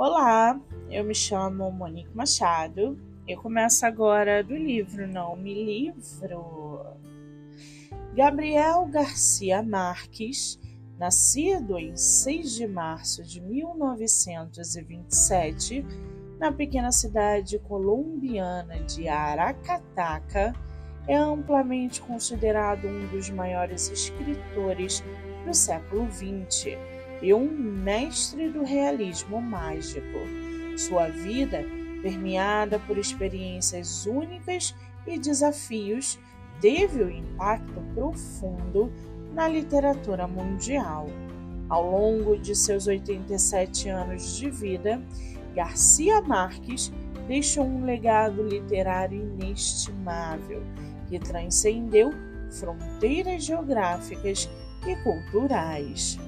Olá, eu me chamo Monique Machado. Eu começo agora do livro Não Me Livro. Gabriel Garcia Marques, nascido em 6 de março de 1927, na pequena cidade colombiana de Aracataca, é amplamente considerado um dos maiores escritores do século XX e um mestre do realismo mágico. Sua vida, permeada por experiências únicas e desafios, teve um impacto profundo na literatura mundial. Ao longo de seus 87 anos de vida, Garcia Marques deixou um legado literário inestimável que transcendeu fronteiras geográficas e culturais.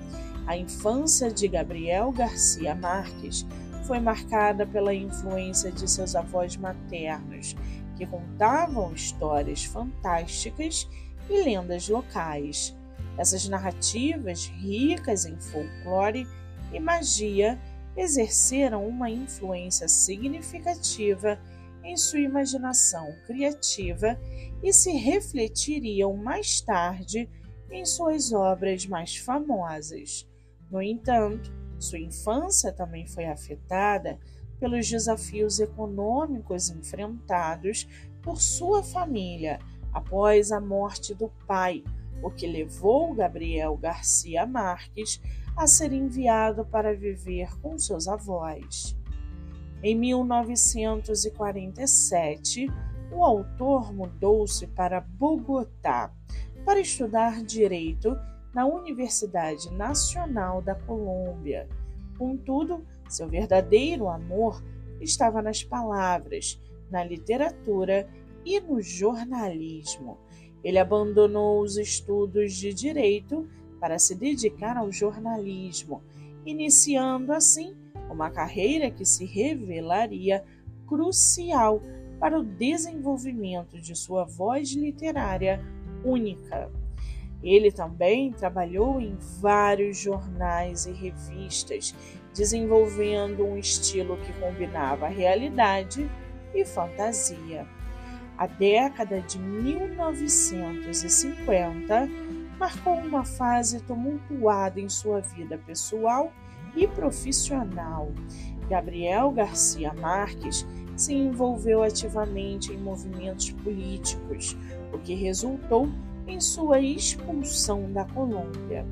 A infância de Gabriel Garcia Marques foi marcada pela influência de seus avós maternos, que contavam histórias fantásticas e lendas locais. Essas narrativas, ricas em folclore e magia, exerceram uma influência significativa em sua imaginação criativa e se refletiriam mais tarde em suas obras mais famosas. No entanto, sua infância também foi afetada pelos desafios econômicos enfrentados por sua família após a morte do pai, o que levou Gabriel Garcia Marques a ser enviado para viver com seus avós. Em 1947, o autor mudou-se para Bogotá para estudar direito na Universidade Nacional da Colômbia. Contudo, seu verdadeiro amor estava nas palavras, na literatura e no jornalismo. Ele abandonou os estudos de direito para se dedicar ao jornalismo, iniciando assim uma carreira que se revelaria crucial para o desenvolvimento de sua voz literária única. Ele também trabalhou em vários jornais e revistas, desenvolvendo um estilo que combinava realidade e fantasia. A década de 1950 marcou uma fase tumultuada em sua vida pessoal e profissional. Gabriel Garcia Marques se envolveu ativamente em movimentos políticos, o que resultou em sua expulsão da Colômbia.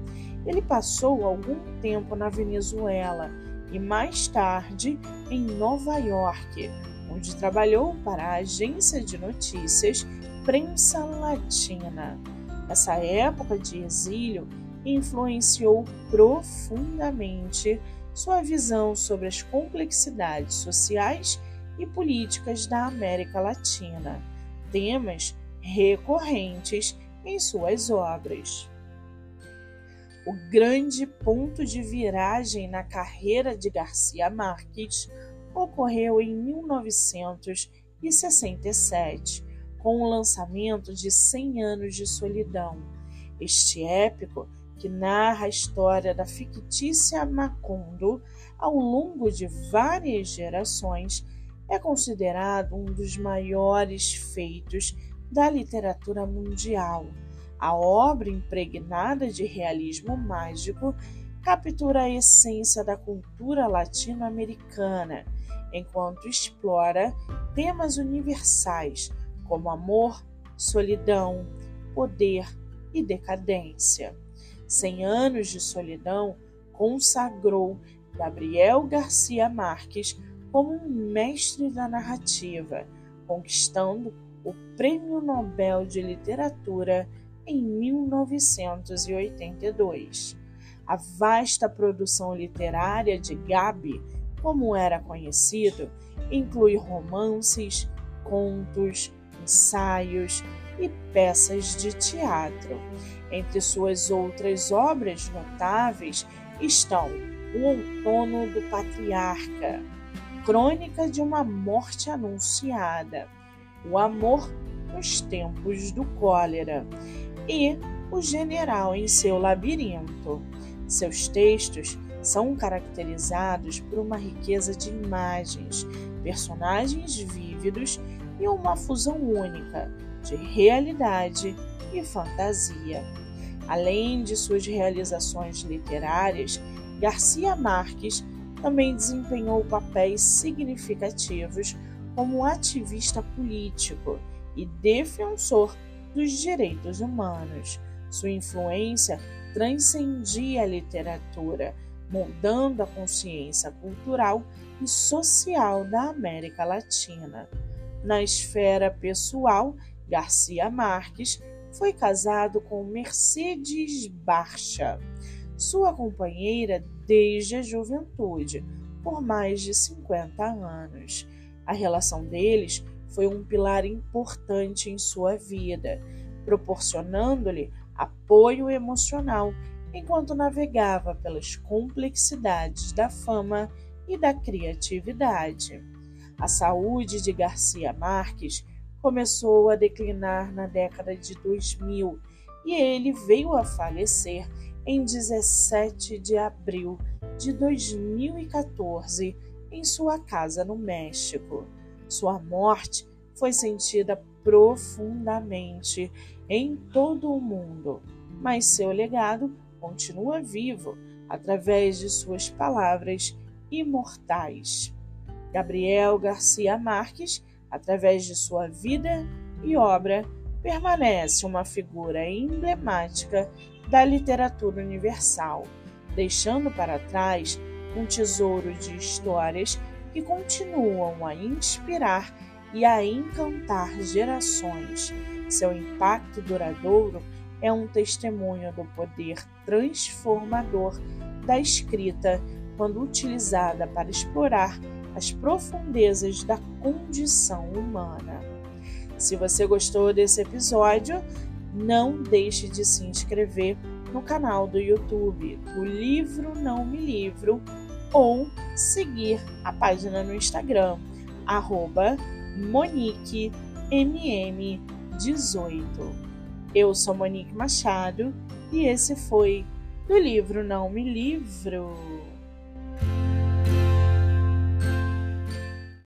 Ele passou algum tempo na Venezuela e mais tarde em Nova York, onde trabalhou para a agência de notícias Prensa Latina. Essa época de exílio influenciou profundamente sua visão sobre as complexidades sociais e políticas da América Latina, temas recorrentes em suas obras. O grande ponto de viragem na carreira de Garcia Marques ocorreu em 1967, com o lançamento de Cem Anos de Solidão. Este épico, que narra a história da fictícia Macondo ao longo de várias gerações, é considerado um dos maiores feitos da literatura mundial. A obra, impregnada de realismo mágico, captura a essência da cultura latino-americana, enquanto explora temas universais como amor, solidão, poder e decadência. Cem anos de solidão consagrou Gabriel Garcia Marques como um mestre da narrativa, conquistando o Prêmio Nobel de Literatura em 1982. A vasta produção literária de Gabi, como era conhecido, inclui romances, contos, ensaios e peças de teatro. Entre suas outras obras notáveis estão O Outono do Patriarca, Crônica de uma Morte Anunciada, O Amor nos Tempos do Cólera e O General em seu Labirinto. Seus textos são caracterizados por uma riqueza de imagens, personagens vívidos e uma fusão única de realidade e fantasia. Além de suas realizações literárias, Garcia Marques também desempenhou papéis significativos como ativista político e defensor dos direitos humanos. Sua influência transcendia a literatura, moldando a consciência cultural e social da América Latina. Na esfera pessoal, Garcia Marques foi casado com Mercedes Barcha, sua companheira desde a juventude, por mais de 50 anos. A relação deles foi um pilar importante em sua vida, proporcionando-lhe apoio emocional enquanto navegava pelas complexidades da fama e da criatividade. A saúde de Garcia Marques começou a declinar na década de 2000 e ele veio a falecer em 17 de abril de 2014 em sua casa no México. Sua morte foi sentida profundamente em todo o mundo, mas seu legado continua vivo através de suas palavras imortais. Gabriel Garcia Marques, através de sua vida e obra, permanece uma figura emblemática da literatura universal, deixando para trás um tesouro de histórias que continuam a inspirar e a encantar gerações. Seu impacto duradouro é um testemunho do poder transformador da escrita quando utilizada para explorar as profundezas da condição humana. Se você gostou desse episódio, não deixe de se inscrever no canal do YouTube do Livro Não Me Livro ou seguir a página no Instagram, arroba MoniqueMM18. Eu sou Monique Machado e esse foi do livro Não Me Livro.